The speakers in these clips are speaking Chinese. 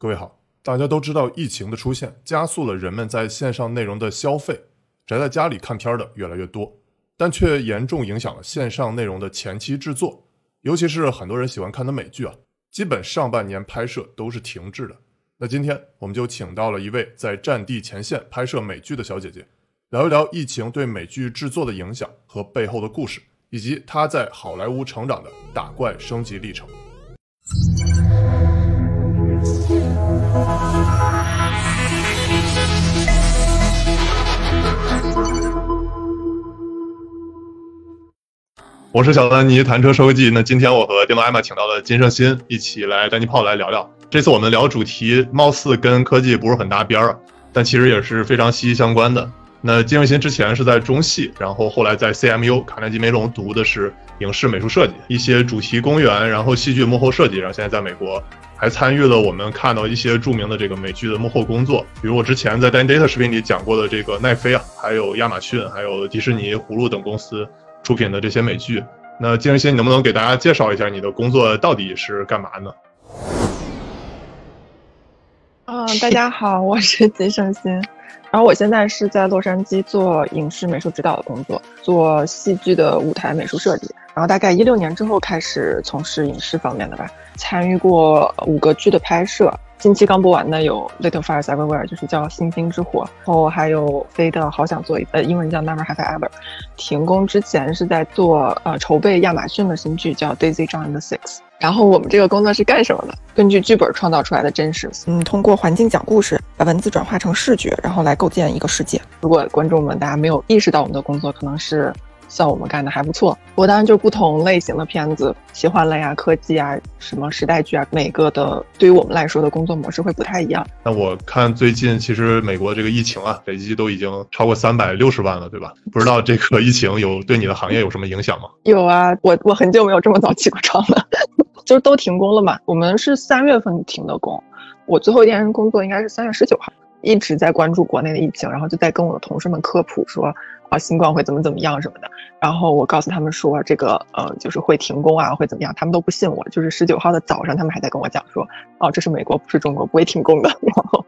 各位好，大家都知道疫情的出现加速了人们在线上内容的消费，宅在家里看片儿的越来越多，但却严重影响了线上内容的前期制作，尤其是很多人喜欢看的美剧啊，基本上半年拍摄都是停滞的。那今天我们就请到了一位在战地前线拍摄美剧的小姐姐，聊一聊疫情对美剧制作的影响和背后的故事，以及她在好莱坞成长的打怪升级历程。我是小丹尼，谈车说科技。那今天我和电动艾玛请到了金圣新，一起来丹尼泡来聊聊。这次我们聊主题，貌似跟科技不是很搭边儿，但其实也是非常息息相关的。那金圣新之前是在中戏，然后后来在 CMU 卡耐基梅隆读的是影视美术设计，一些主题公园，然后戏剧幕后设计，然后现在在美国还参与了我们看到一些著名的这个美剧的幕后工作，比如我之前在 Dan Data 视频里讲过的这个奈飞啊，还有亚马逊，还有迪士尼、葫芦等公司。出品的这些美剧，那金仁新，你能不能给大家介绍一下你的工作到底是干嘛呢？嗯，大家好，我是金圣新，然后我现在是在洛杉矶做影视美术指导的工作，做戏剧的舞台美术设计，然后大概一六年之后开始从事影视方面的吧，参与过五个剧的拍摄。近期刚播完的有《Little Fires Everywhere》，就是叫《星星之火》，然后还有飞的《好想做一》，呃，英文叫《Never Have I Ever》。停工之前是在做呃筹备亚马逊的新剧，叫《Daisy John the Six》。然后我们这个工作是干什么的？根据剧本创造出来的真实，嗯，通过环境讲故事，把文字转化成视觉，然后来构建一个世界。如果观众们大家没有意识到我们的工作，可能是。算我们干的还不错，我当然就不同类型的片子，奇幻类啊、科技啊、什么时代剧啊，每个的对于我们来说的工作模式会不太一样。那我看最近其实美国这个疫情啊，累计都已经超过三百六十万了，对吧？不知道这个疫情有对你的行业有什么影响吗？有啊，我我很久没有这么早起过床了，就是都停工了嘛。我们是三月份停的工，我最后一天工作应该是三月十九号，一直在关注国内的疫情，然后就在跟我的同事们科普说。啊，新冠会怎么怎么样什么的，然后我告诉他们说这个，呃，就是会停工啊，会怎么样，他们都不信我。就是十九号的早上，他们还在跟我讲说，哦，这是美国，不是中国，不会停工的。然后，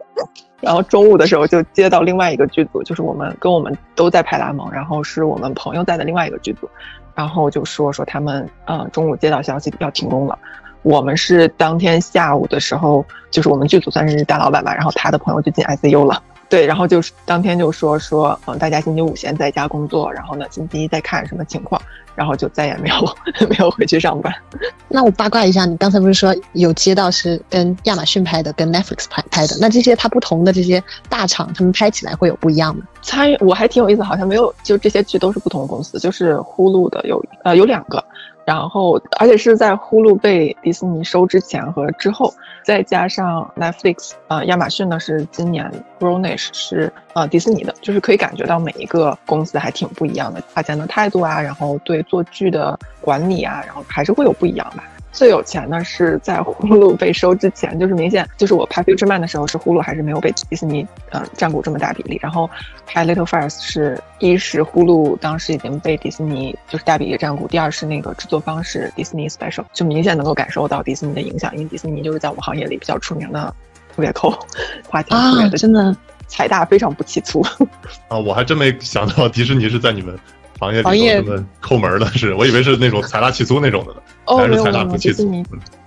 然后中午的时候就接到另外一个剧组，就是我们跟我们都在派拉蒙，然后是我们朋友在的另外一个剧组，然后就说说他们，呃，中午接到消息要停工了。我们是当天下午的时候，就是我们剧组算是大老板吧，然后他的朋友就进 ICU 了。对，然后就是当天就说说，嗯，大家星期五先在家工作，然后呢，星期一再看什么情况，然后就再也没有 没有回去上班。那我八卦一下，你刚才不是说有街道是跟亚马逊拍的，跟 Netflix 拍拍的？那这些它不同的这些大厂，他们拍起来会有不一样吗？参与我还挺有意思，好像没有，就这些剧都是不同公司，就是呼噜的有呃有两个。然后，而且是在呼噜被迪士尼收之前和之后，再加上 Netflix，呃，亚马逊呢是今年，Brownish 是呃迪士尼的，就是可以感觉到每一个公司还挺不一样的，大家的态度啊，然后对做剧的管理啊，然后还是会有不一样吧。最有钱的是在呼噜被收之前，就是明显就是我拍《Future Man》的时候，是呼噜还是没有被迪士尼呃占股这么大比例。然后拍《Little Fires》是一是呼噜当时已经被迪士尼就是大比例占股，第二是那个制作方是迪士尼 Special，就明显能够感受到迪士尼的影响，因为迪士尼就是在我们行业里比较出名的特别抠，花钱特别的，真的财大非常不起粗。啊，我还真没想到迪士尼是在你们。行业里头这么抠门的是，我以为是那种财大气粗那种的呢，还是财大不气粗。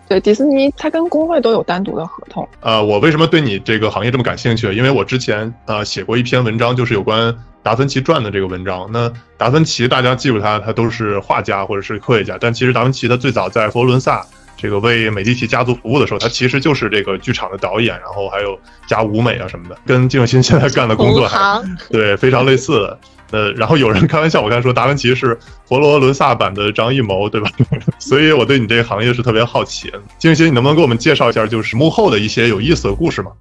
对，迪士尼它跟工会都有单独的合同。呃，我为什么对你这个行业这么感兴趣？因为我之前呃写过一篇文章，就是有关达芬奇传的这个文章。那达芬奇大家记住他，他都是画家或者是科学家，但其实达芬奇他最早在佛罗伦萨这个为美第奇家族服务的时候，他其实就是这个剧场的导演，然后还有加舞美啊什么的，跟金永新现在干的工作还对非常类似的。呃，然后有人开玩笑，我刚才说达芬奇是佛罗伦萨版的张艺谋，对吧？所以我对你这个行业是特别好奇。金星，你能不能给我们介绍一下，就是幕后的一些有意思的故事吗？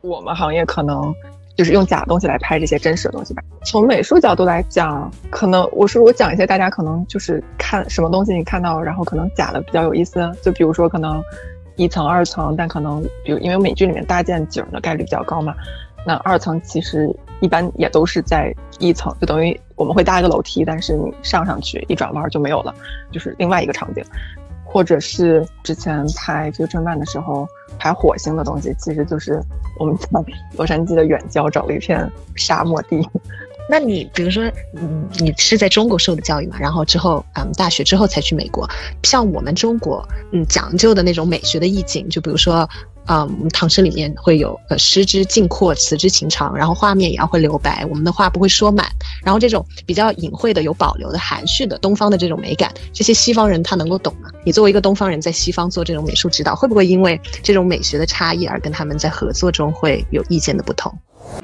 我们行业可能就是用假东西来拍这些真实的东西吧。从美术角度来讲，可能我说我讲一些大家可能就是看什么东西你看到，然后可能假的比较有意思。就比如说可能一层、二层，但可能比如因为美剧里面搭建景的概率比较高嘛。那二层其实一般也都是在一层，就等于我们会搭一个楼梯，但是你上上去一转弯就没有了，就是另外一个场景。或者是之前拍《Future Man》的时候拍火星的东西，其实就是我们在 洛杉矶的远郊找了一片沙漠地。那你比如说，嗯，你是在中国受的教育嘛？然后之后，嗯，大学之后才去美国。像我们中国，嗯，讲究的那种美学的意境，就比如说，嗯，唐诗里面会有呃诗之境阔，词之情长，然后画面也要会留白，我们的话不会说满。然后这种比较隐晦的、有保留的、含蓄的东方的这种美感，这些西方人他能够懂吗？你作为一个东方人在西方做这种美术指导，会不会因为这种美学的差异而跟他们在合作中会有意见的不同？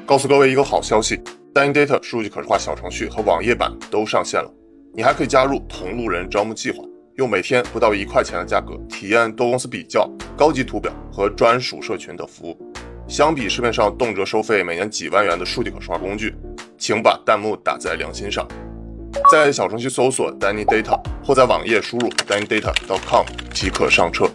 告诉各位一个好消息。Dining Data 数据可视化小程序和网页版都上线了，你还可以加入同路人招募计划，用每天不到一块钱的价格体验多公司比较、高级图表和专属社群的服务。相比市面上动辄收费每年几万元的数据可视化工具，请把弹幕打在良心上。在小程序搜索 Danny Data，或在网页输入 Danny Data.com 即可上车。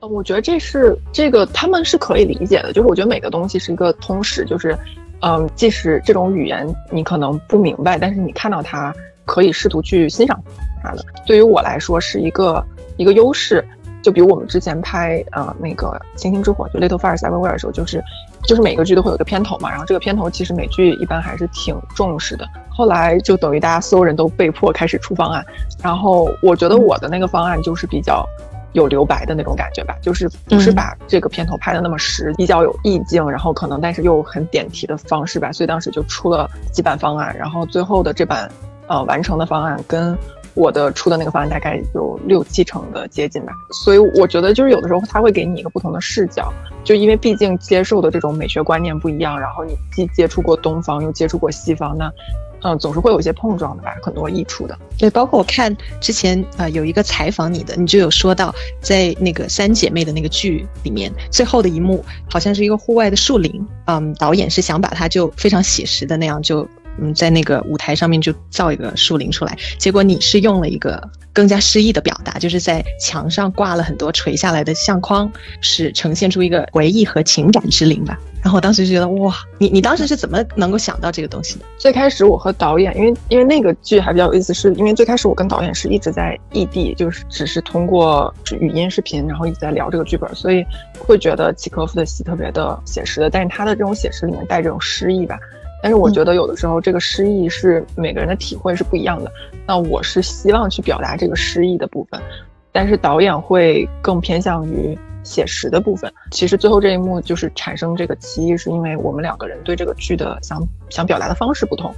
我觉得这是这个他们是可以理解的，就是我觉得每个东西是一个通识，就是，嗯，即使这种语言你可能不明白，但是你看到它可以试图去欣赏它的，对于我来说是一个一个优势。就比如我们之前拍呃那个《星星之火》就《Little Fires Everywhere》的时候，就是就是每个剧都会有一个片头嘛，然后这个片头其实美剧一般还是挺重视的。后来就等于大家所有人都被迫开始出方案，然后我觉得我的那个方案就是比较。有留白的那种感觉吧，就是不是把这个片头拍的那么实，比较有意境，然后可能但是又很点题的方式吧，所以当时就出了几版方案，然后最后的这版，呃，完成的方案跟我的出的那个方案大概有六七成的接近吧，所以我觉得就是有的时候他会给你一个不同的视角，就因为毕竟接受的这种美学观念不一样，然后你既接触过东方又接触过西方，那。嗯，总是会有一些碰撞的吧，很多益处的。对，包括我看之前啊，有一个采访你的，你就有说到，在那个三姐妹的那个剧里面，最后的一幕好像是一个户外的树林，嗯，导演是想把它就非常写实的那样，就嗯，在那个舞台上面就造一个树林出来，结果你是用了一个更加诗意的表达，就是在墙上挂了很多垂下来的相框，是呈现出一个回忆和情感之林吧。然后我当时就觉得哇，你你当时是怎么能够想到这个东西的？最开始我和导演，因为因为那个剧还比较有意思，是因为最开始我跟导演是一直在异地，就是只是通过语音视频，然后一直在聊这个剧本，所以会觉得契科夫的戏特别的写实的，但是他的这种写实里面带这种诗意吧。但是我觉得有的时候这个诗意是每个人的体会是不一样的。那我是希望去表达这个诗意的部分，但是导演会更偏向于。写实的部分，其实最后这一幕就是产生这个歧义，是因为我们两个人对这个剧的想想表达的方式不同。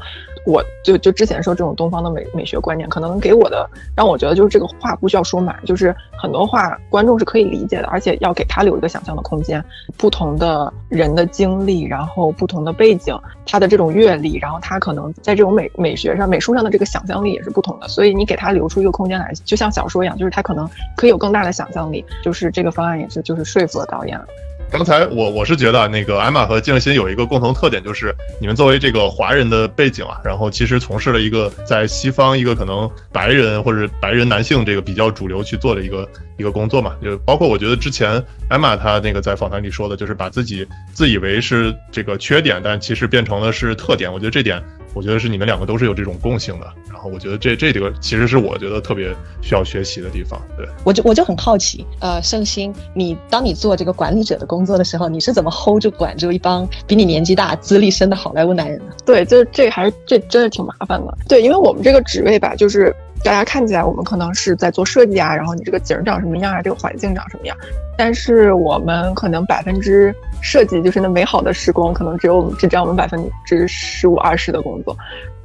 我就就之前说这种东方的美美学观念，可能给我的让我觉得就是这个话不需要说满，就是很多话观众是可以理解的，而且要给他留一个想象的空间。不同的人的经历，然后不同的背景，他的这种阅历，然后他可能在这种美美学上、美术上的这个想象力也是不同的。所以你给他留出一个空间来，就像小说一样，就是他可能可以有更大的想象力。就是这个方案也是，就是说服了导演。刚才我我是觉得那个艾玛和静心有一个共同特点，就是你们作为这个华人的背景啊，然后其实从事了一个在西方一个可能白人或者白人男性这个比较主流去做的一个一个工作嘛，就包括我觉得之前艾玛她那个在访谈里说的，就是把自己自以为是这个缺点，但其实变成了是特点，我觉得这点。我觉得是你们两个都是有这种共性的，然后我觉得这这几个其实是我觉得特别需要学习的地方。对，我就我就很好奇，呃，盛鑫，你当你做这个管理者的工作的时候，你是怎么 hold 住管住一帮比你年纪大、资历深的好莱坞男人呢？对，就是这还是这真的挺麻烦的。对，因为我们这个职位吧，就是大家看起来我们可能是在做设计啊，然后你这个景长什么样啊，这个环境长什么样，但是我们可能百分之。设计就是那美好的时光，可能只有我们只占我们百分之十五二十的工作，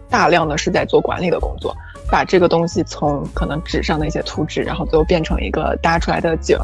大量的是在做管理的工作，把这个东西从可能纸上的一些图纸，然后最后变成一个搭出来的景，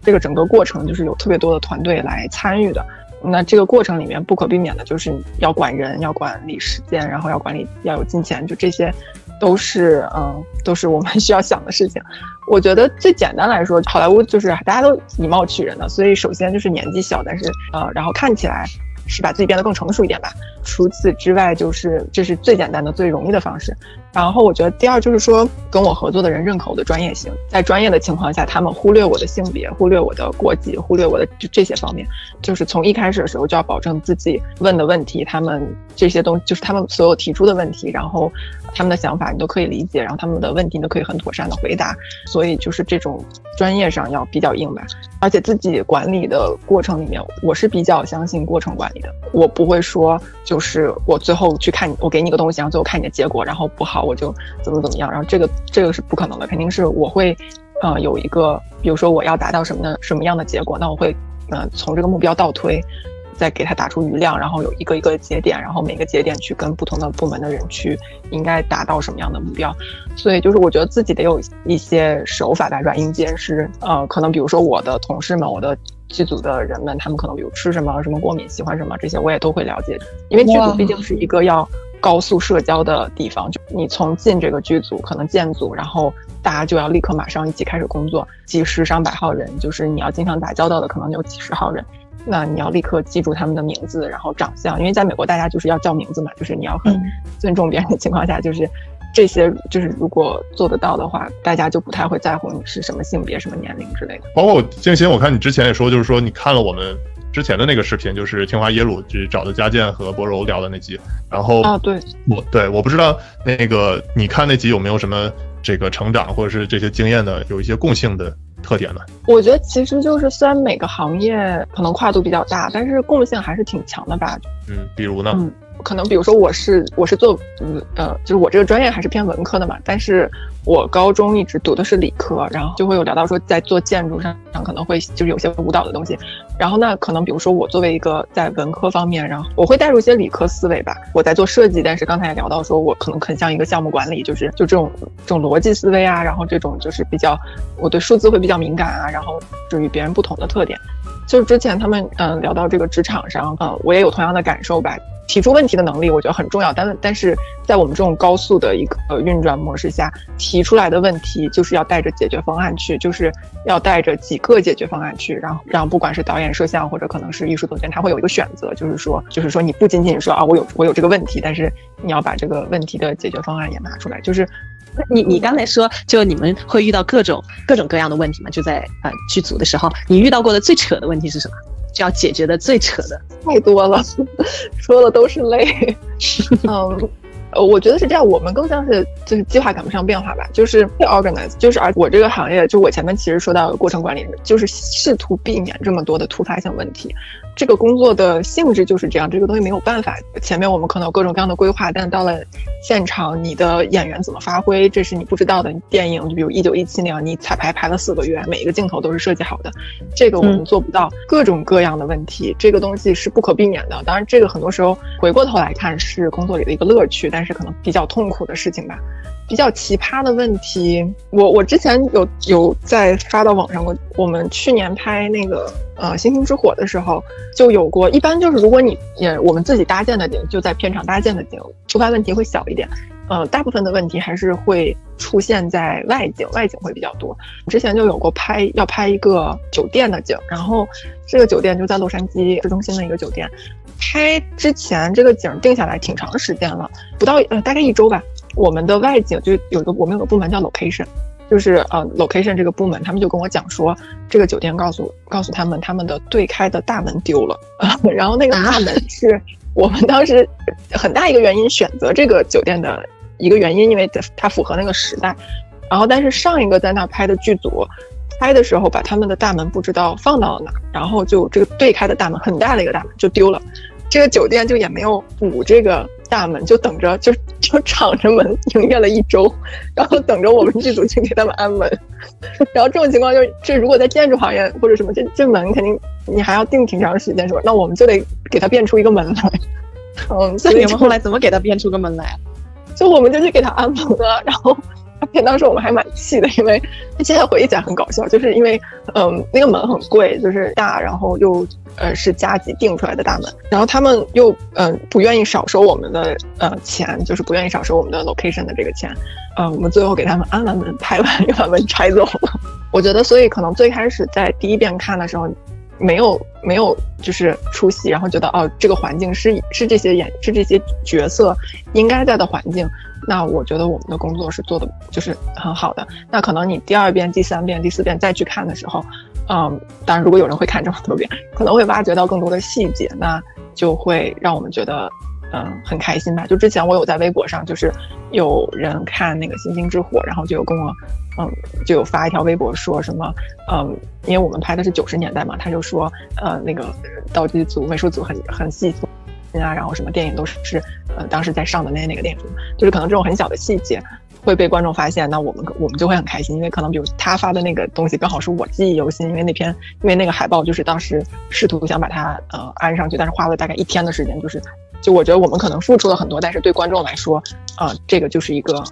这个整个过程就是有特别多的团队来参与的。那这个过程里面不可避免的就是要管人，要管理时间，然后要管理要有金钱，就这些。都是嗯，都是我们需要想的事情。我觉得最简单来说，好莱坞就是大家都以貌取人的，所以首先就是年纪小，但是呃，然后看起来是把自己变得更成熟一点吧。除此之外，就是这是最简单的、最容易的方式。然后我觉得第二就是说，跟我合作的人认可我的专业性，在专业的情况下，他们忽略我的性别，忽略我的国籍，忽略我的这这些方面，就是从一开始的时候就要保证自己问的问题，他们这些东就是他们所有提出的问题，然后他们的想法你都可以理解，然后他们的问题你都可以很妥善的回答，所以就是这种专业上要比较硬吧。而且自己管理的过程里面，我是比较相信过程管理的，我不会说就是我最后去看，我给你个东西，然后最后看你的结果，然后不好。我就怎么怎么样，然后这个这个是不可能的，肯定是我会，呃，有一个，比如说我要达到什么的什么样的结果，那我会，呃，从这个目标倒推，再给它打出余量，然后有一个一个节点，然后每个节点去跟不同的部门的人去应该达到什么样的目标，所以就是我觉得自己得有一些手法吧，软硬兼施，呃，可能比如说我的同事们，我的剧组的人们，他们可能比如吃什么，什么过敏，喜欢什么，这些我也都会了解，因为剧组毕竟是一个要。高速社交的地方，就你从进这个剧组，可能建组，然后大家就要立刻马上一起开始工作，几十上百号人，就是你要经常打交道的，可能有几十号人，那你要立刻记住他们的名字，然后长相，因为在美国大家就是要叫名字嘛，就是你要很尊重别人的情况下，就是这些就是如果做得到的话，大家就不太会在乎你是什么性别、什么年龄之类的。包括我静心，我看你之前也说，就是说你看了我们。之前的那个视频就是清华耶鲁去找的佳健和博柔聊的那集，然后啊，对我对我不知道那个你看那集有没有什么这个成长或者是这些经验的有一些共性的特点呢？我觉得其实就是虽然每个行业可能跨度比较大，但是共性还是挺强的吧。嗯，比如呢？嗯，可能比如说我是我是做嗯呃就是我这个专业还是偏文科的嘛，但是。我高中一直读的是理科，然后就会有聊到说，在做建筑上可能会就是有些舞蹈的东西，然后那可能比如说我作为一个在文科方面，然后我会带入一些理科思维吧。我在做设计，但是刚才也聊到说，我可能很像一个项目管理，就是就这种这种逻辑思维啊，然后这种就是比较我对数字会比较敏感啊，然后就与别人不同的特点。就是之前他们嗯聊到这个职场上，嗯，我也有同样的感受吧。提出问题的能力，我觉得很重要。但但是在我们这种高速的一个运转模式下，提出来的问题就是要带着解决方案去，就是要带着几个解决方案去，然后让不管是导演、摄像或者可能是艺术总监，他会有一个选择，就是说，就是说你不仅仅说啊，我有我有这个问题，但是你要把这个问题的解决方案也拿出来。就是你你刚才说，就你们会遇到各种各种各样的问题嘛？就在呃剧组的时候，你遇到过的最扯的问题是什么？就要解决的最扯的太多了，说的都是泪。嗯，呃，我觉得是这样，我们更像是就是计划赶不上变化吧，就是 organize，就是而我这个行业，就我前面其实说到过程管理，就是试图避免这么多的突发性问题。这个工作的性质就是这样，这个东西没有办法。前面我们可能有各种各样的规划，但到了现场，你的演员怎么发挥，这是你不知道的。电影就比如一九一七那样，你彩排排了四个月，每一个镜头都是设计好的，这个我们做不到。各种各样的问题，这个东西是不可避免的。当然，这个很多时候回过头来看是工作里的一个乐趣，但是可能比较痛苦的事情吧。比较奇葩的问题，我我之前有有在发到网上过。我们去年拍那个呃《星星之火》的时候，就有过。一般就是如果你也我们自己搭建的景，就在片场搭建的景，突发问题会小一点。呃，大部分的问题还是会出现在外景，外景会比较多。之前就有过拍要拍一个酒店的景，然后这个酒店就在洛杉矶市中心的一个酒店。拍之前这个景定下来挺长时间了，不到呃大概一周吧。我们的外景就有一个我们有个部门叫 location，就是呃 location 这个部门，他们就跟我讲说，这个酒店告诉告诉他们他们的对开的大门丢了，然后那个大门是我们当时很大一个原因选择这个酒店的一个原因，因为它符合那个时代。然后但是上一个在那拍的剧组拍的时候，把他们的大门不知道放到了哪，然后就这个对开的大门很大的一个大门就丢了，这个酒店就也没有补这个。大门就等着，就就敞着门营业了一周，然后等着我们剧组去给他们安门。然后这种情况就是，这如果在建筑行业或者什么，这这门肯定你还要定挺长时间，是吧？那我们就得给他变出一个门来。嗯，所以你们后来怎么给他变出个门来？就我们就去给他安门了，然后。当时我们还蛮气的，因为现在回忆起来很搞笑，就是因为嗯那个门很贵，就是大，然后又呃是加急定出来的大门，然后他们又嗯不愿意少收我们的呃钱，就是不愿意少收我们的 location 的这个钱，嗯我们最后给他们安完门，拍完又把门拆走了。我觉得，所以可能最开始在第一遍看的时候，没有没有就是出戏，然后觉得哦这个环境是是这些演是这些角色应该在的环境，那我觉得我们的工作是做的就是很好的。那可能你第二遍、第三遍、第四遍再去看的时候，嗯，当然如果有人会看这么多遍，可能会挖掘到更多的细节，那就会让我们觉得嗯很开心吧。就之前我有在微博上，就是有人看那个《星星之火》，然后就有跟我。嗯，就有发一条微博说什么，嗯，因为我们拍的是九十年代嘛，他就说，呃，那个道具组、美术组很很细心啊，然后什么电影都是，呃，当时在上的那那个电影，就是可能这种很小的细节会被观众发现，那我们我们就会很开心，因为可能比如他发的那个东西刚好是我记忆犹新，因为那篇因为那个海报就是当时试图想把它呃安上去，但是花了大概一天的时间，就是就我觉得我们可能付出了很多，但是对观众来说，啊，这个就是一个。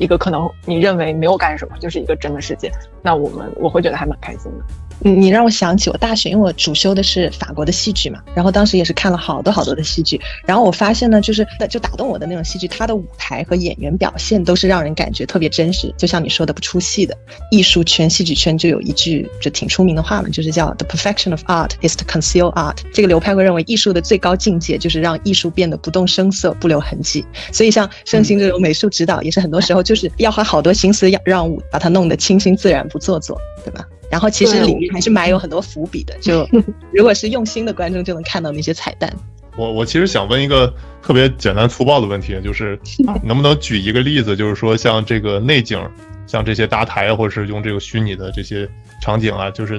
一个可能你认为没有干什么，就是一个真的世界，那我们我会觉得还蛮开心的。你让我想起我大学，因为我主修的是法国的戏剧嘛，然后当时也是看了好多好多的戏剧，然后我发现呢，就是那就打动我的那种戏剧，它的舞台和演员表现都是让人感觉特别真实，就像你说的不出戏的。艺术圈、戏剧圈就有一句就挺出名的话嘛，就是叫 “The perfection of art is to conceal art”。这个流派会认为艺术的最高境界就是让艺术变得不动声色、不留痕迹。所以像盛兴这种美术指导，也是很多时候就是要花好多心思让让舞把它弄得清新自然、不做作，对吧？然后其实里面还是埋有很多伏笔的，就 如果是用心的观众就能看到那些彩蛋。我我其实想问一个特别简单粗暴的问题，就是能不能举一个例子，就是说像这个内景，像这些搭台或者是用这个虚拟的这些场景啊，就是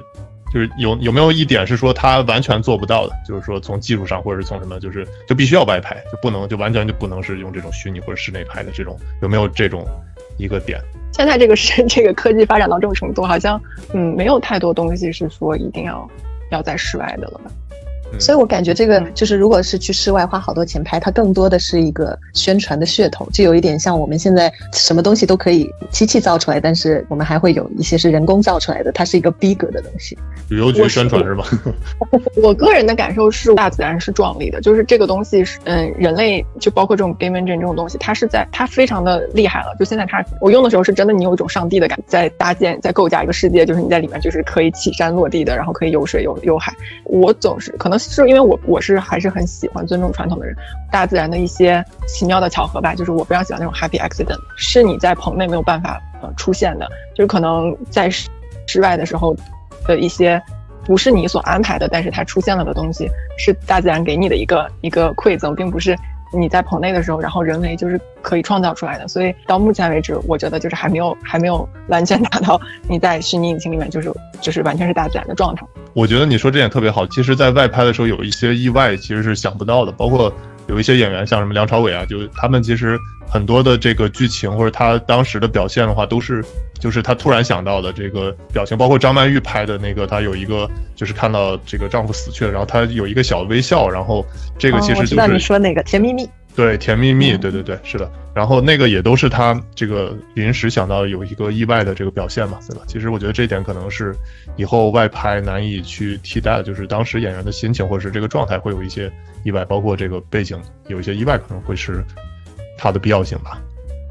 就是有有没有一点是说它完全做不到的，就是说从技术上或者是从什么，就是就必须要外拍，就不能就完全就不能是用这种虚拟或者室内拍的这种，有没有这种一个点？现在这个是这个科技发展到这种程度，好像嗯没有太多东西是说一定要要在室外的了吧。所以我感觉这个就是，如果是去室外花好多钱拍，它更多的是一个宣传的噱头，就有一点像我们现在什么东西都可以机器造出来，但是我们还会有一些是人工造出来的，它是一个逼格的东西。旅游局宣传是吧？我个人的感受是，大自然是壮丽的，就是这个东西是，嗯，人类就包括这种 game engine 这种东西，它是在它非常的厉害了。就现在它我用的时候是真的，你有一种上帝的感觉，在搭建、在构架一个世界，就是你在里面就是可以起山落地的，然后可以有水有有海。我总是可能。是因为我我是还是很喜欢尊重传统的人，大自然的一些奇妙的巧合吧，就是我非常喜欢那种 happy accident，是你在棚内没有办法呃出现的，就是可能在室室外的时候的一些不是你所安排的，但是它出现了的东西，是大自然给你的一个一个馈赠，并不是。你在棚内的时候，然后人为就是可以创造出来的，所以到目前为止，我觉得就是还没有还没有完全达到你在虚拟引擎里面就是 就是完全是大自然的状态。我觉得你说这点特别好。其实，在外拍的时候有一些意外，其实是想不到的，包括有一些演员，像什么梁朝伟啊，就他们其实很多的这个剧情或者他当时的表现的话，都是。就是他突然想到的这个表情，包括张曼玉拍的那个，她有一个就是看到这个丈夫死去了，然后她有一个小微笑，然后这个其实就是你说那个甜蜜蜜，对，甜蜜蜜，对对对，是的，然后那个也都是他这个临时想到有一个意外的这个表现嘛，对吧？其实我觉得这一点可能是以后外拍难以去替代，就是当时演员的心情或者是这个状态会有一些意外，包括这个背景有一些意外，可能会是它的必要性吧。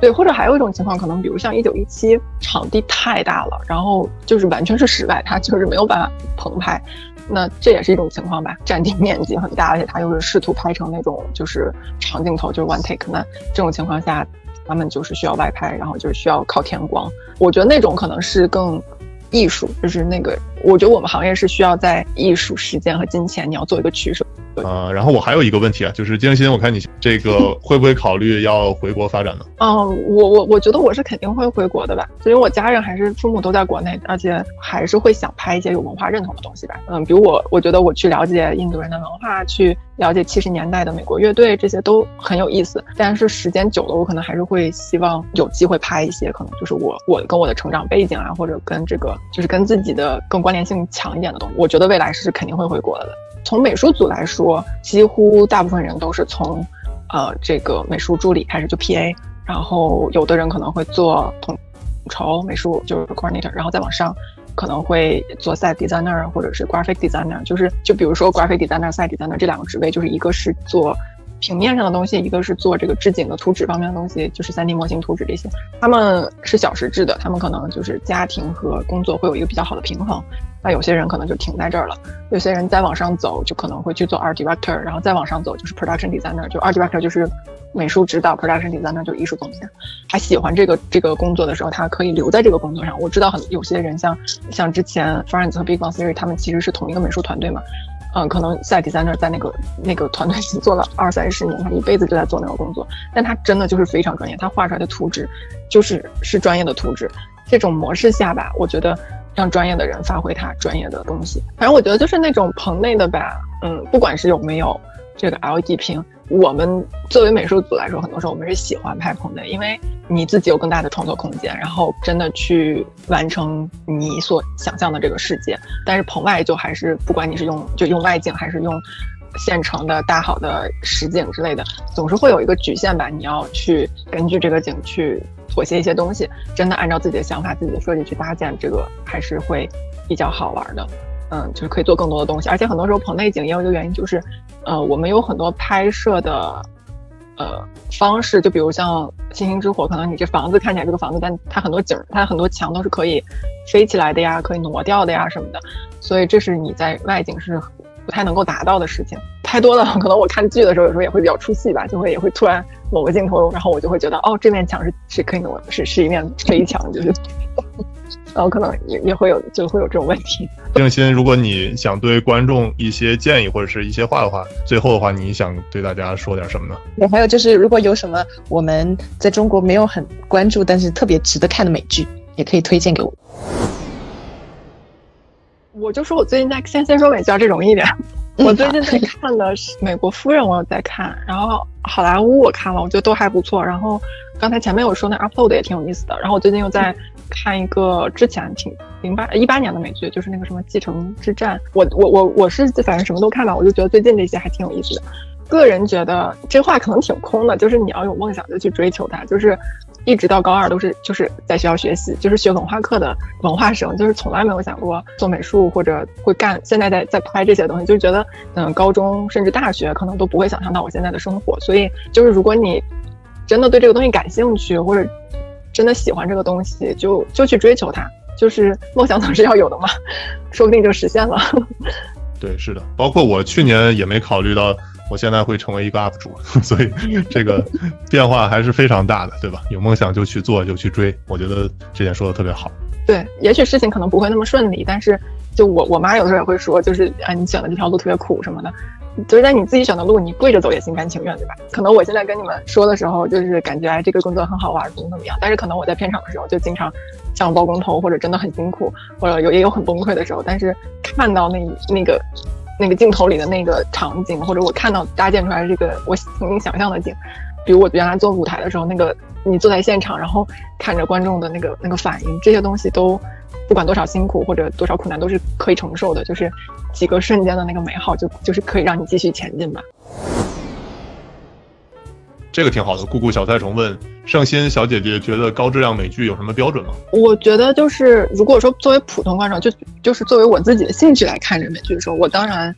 对，或者还有一种情况，可能比如像一九一七，场地太大了，然后就是完全是室外，它就是没有办法棚拍，那这也是一种情况吧。占地面积很大，而且它又是试图拍成那种就是长镜头，就是 one take，那这种情况下，他们就是需要外拍，然后就是需要靠天光。我觉得那种可能是更艺术，就是那个，我觉得我们行业是需要在艺术、时间和金钱，你要做一个取舍。呃，然后我还有一个问题啊，就是金星，我看你这个 会不会考虑要回国发展呢？嗯，我我我觉得我是肯定会回国的吧，因为我家人还是父母都在国内，而且还是会想拍一些有文化认同的东西吧。嗯，比如我，我觉得我去了解印度人的文化，去了解七十年代的美国乐队，这些都很有意思。但是时间久了，我可能还是会希望有机会拍一些，可能就是我我跟我的成长背景啊，或者跟这个就是跟自己的更关联性强一点的东西。我觉得未来是肯定会回国的。从美术组来说，几乎大部分人都是从，呃，这个美术助理开始就 PA，然后有的人可能会做统筹美术，就是 coordinator，然后再往上可能会做 site designer 或者是 graphic designer，就是就比如说 graphic designer、site designer 这两个职位，就是一个是做平面上的东西，一个是做这个置景的图纸方面的东西，就是 3D 模型图纸这些，他们是小时制的，他们可能就是家庭和工作会有一个比较好的平衡。那有些人可能就停在这儿了，有些人再往上走，就可能会去做 art director，然后再往上走就是 production designer，就 art director 就是美术指导，production designer 就是艺术总监。他喜欢这个这个工作的时候，他可以留在这个工作上。我知道很有些人像像之前 Friends 和 Big Bang Theory 他们其实是同一个美术团队嘛。嗯，可能赛迪在那，在那个那个团队做了二三十年，他一辈子就在做那个工作，但他真的就是非常专业，他画出来的图纸就是是专业的图纸。这种模式下吧，我觉得让专业的人发挥他专业的东西。反正我觉得就是那种棚内的吧，嗯，不管是有没有这个 LED 屏。我们作为美术组来说，很多时候我们是喜欢拍棚的，因为你自己有更大的创作空间，然后真的去完成你所想象的这个世界。但是棚外就还是不管你是用就用外景还是用现成的大好的实景之类的，总是会有一个局限吧。你要去根据这个景去妥协一些东西，真的按照自己的想法、自己的设计去搭建，这个还是会比较好玩的。嗯，就是可以做更多的东西，而且很多时候棚内景也有一个原因，就是，呃，我们有很多拍摄的，呃，方式，就比如像《星星之火》，可能你这房子看起来这个房子，但它很多景，它很多墙都是可以飞起来的呀，可以挪掉的呀什么的，所以这是你在外景是不太能够达到的事情。太多了，可能我看剧的时候有时候也会比较出戏吧，就会也会突然某个镜头，然后我就会觉得，哦，这面墙是是可以挪，是是一面飞墙，就是。然后可能也也会有，就会有这种问题。郑鑫，如果你想对观众一些建议或者是一些话的话，最后的话，你想对大家说点什么呢？对，还有就是，如果有什么我们在中国没有很关注，但是特别值得看的美剧，也可以推荐给我。我就说我最近在先先说美剧，这容易一点。我最近在看的是《美国夫人》，我有在看，然后好莱坞我看了，我觉得都还不错。然后刚才前面有说那《Upload》也挺有意思的。然后我最近又在看一个之前挺零八一八年的美剧，就是那个什么《继承之战》。我我我我是反正什么都看吧，我就觉得最近这些还挺有意思的。个人觉得这话可能挺空的，就是你要有梦想就去追求它，就是。一直到高二都是就是在学校学习，就是学文化课的文化生，就是从来没有想过做美术或者会干。现在在在拍这些东西，就觉得嗯，高中甚至大学可能都不会想象到我现在的生活。所以就是如果你真的对这个东西感兴趣，或者真的喜欢这个东西，就就去追求它。就是梦想总是要有的嘛，说不定就实现了。对，是的，包括我去年也没考虑到。我现在会成为一个 UP 主，所以 这个变化还是非常大的，对吧？有梦想就去做，就去追。我觉得这点说的特别好。对，也许事情可能不会那么顺利，但是就我我妈有的时候也会说，就是啊，你选的这条路特别苦什么的。就是在你自己选的路，你跪着走也心甘情愿，对吧？可能我现在跟你们说的时候，就是感觉哎，这个工作很好玩，怎么怎么样。但是可能我在片场的时候，就经常像包工头，或者真的很辛苦，或者有也有很崩溃的时候。但是看到那那个。那个镜头里的那个场景，或者我看到搭建出来这个我曾经想象的景，比如我原来做舞台的时候，那个你坐在现场，然后看着观众的那个那个反应，这些东西都不管多少辛苦或者多少苦难都是可以承受的，就是几个瞬间的那个美好，就就是可以让你继续前进吧。这个挺好的。姑姑小菜虫问圣心小姐姐，觉得高质量美剧有什么标准吗？我觉得就是，如果说作为普通观众，就就是作为我自己的兴趣来看这美剧的时候，我当然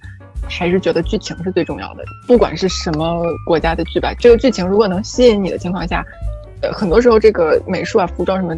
还是觉得剧情是最重要的。不管是什么国家的剧吧，这个剧情如果能吸引你的情况下，呃，很多时候这个美术啊、服装什么。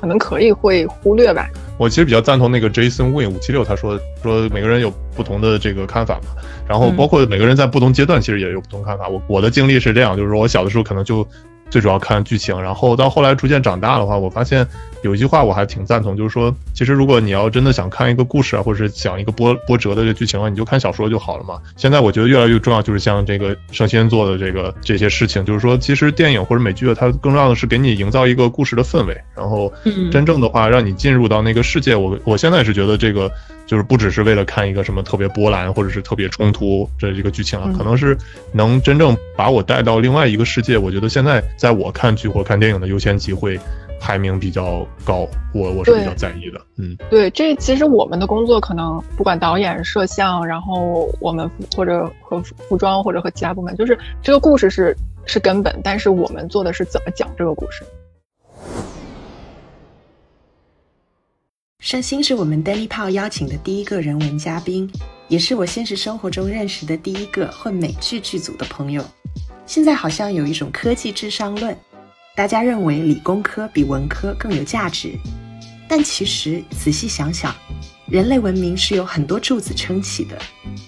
可能可以会忽略吧。我其实比较赞同那个 Jason Win 五七六，他说说每个人有不同的这个看法嘛，然后包括每个人在不同阶段其实也有不同看法。我我的经历是这样，就是说我小的时候可能就。最主要看剧情，然后到后来逐渐长大的话，我发现有一句话我还挺赞同，就是说，其实如果你要真的想看一个故事啊，或者是讲一个波波折的这剧情啊，你就看小说就好了嘛。现在我觉得越来越重要，就是像这个圣先做的这个这些事情，就是说，其实电影或者美剧啊，它更重要的是给你营造一个故事的氛围，然后真正的话让你进入到那个世界。我我现在是觉得这个。就是不只是为了看一个什么特别波澜或者是特别冲突这一个剧情啊，可能是能真正把我带到另外一个世界。我觉得现在在我看剧或看电影的优先级会排名比较高，我我是比较在意的。嗯，对，这其实我们的工作可能不管导演、摄像，然后我们或者和服装或者和其他部门，就是这个故事是是根本，但是我们做的是怎么讲这个故事。盛兴是我们 Danny 泡邀请的第一个人文嘉宾，也是我现实生活中认识的第一个混美剧剧组的朋友。现在好像有一种科技智商论，大家认为理工科比文科更有价值，但其实仔细想想，人类文明是由很多柱子撑起的，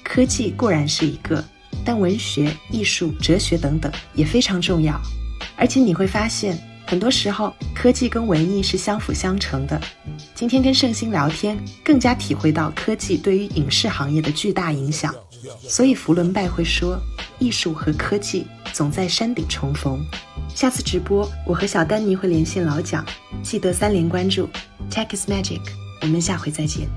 科技固然是一个，但文学、艺术、哲学等等也非常重要。而且你会发现，很多时候科技跟文艺是相辅相成的。今天跟盛兴聊天，更加体会到科技对于影视行业的巨大影响。所以福伦拜会说，艺术和科技总在山顶重逢。下次直播，我和小丹尼会连线老蒋，记得三连关注。Tech is magic，我们下回再见。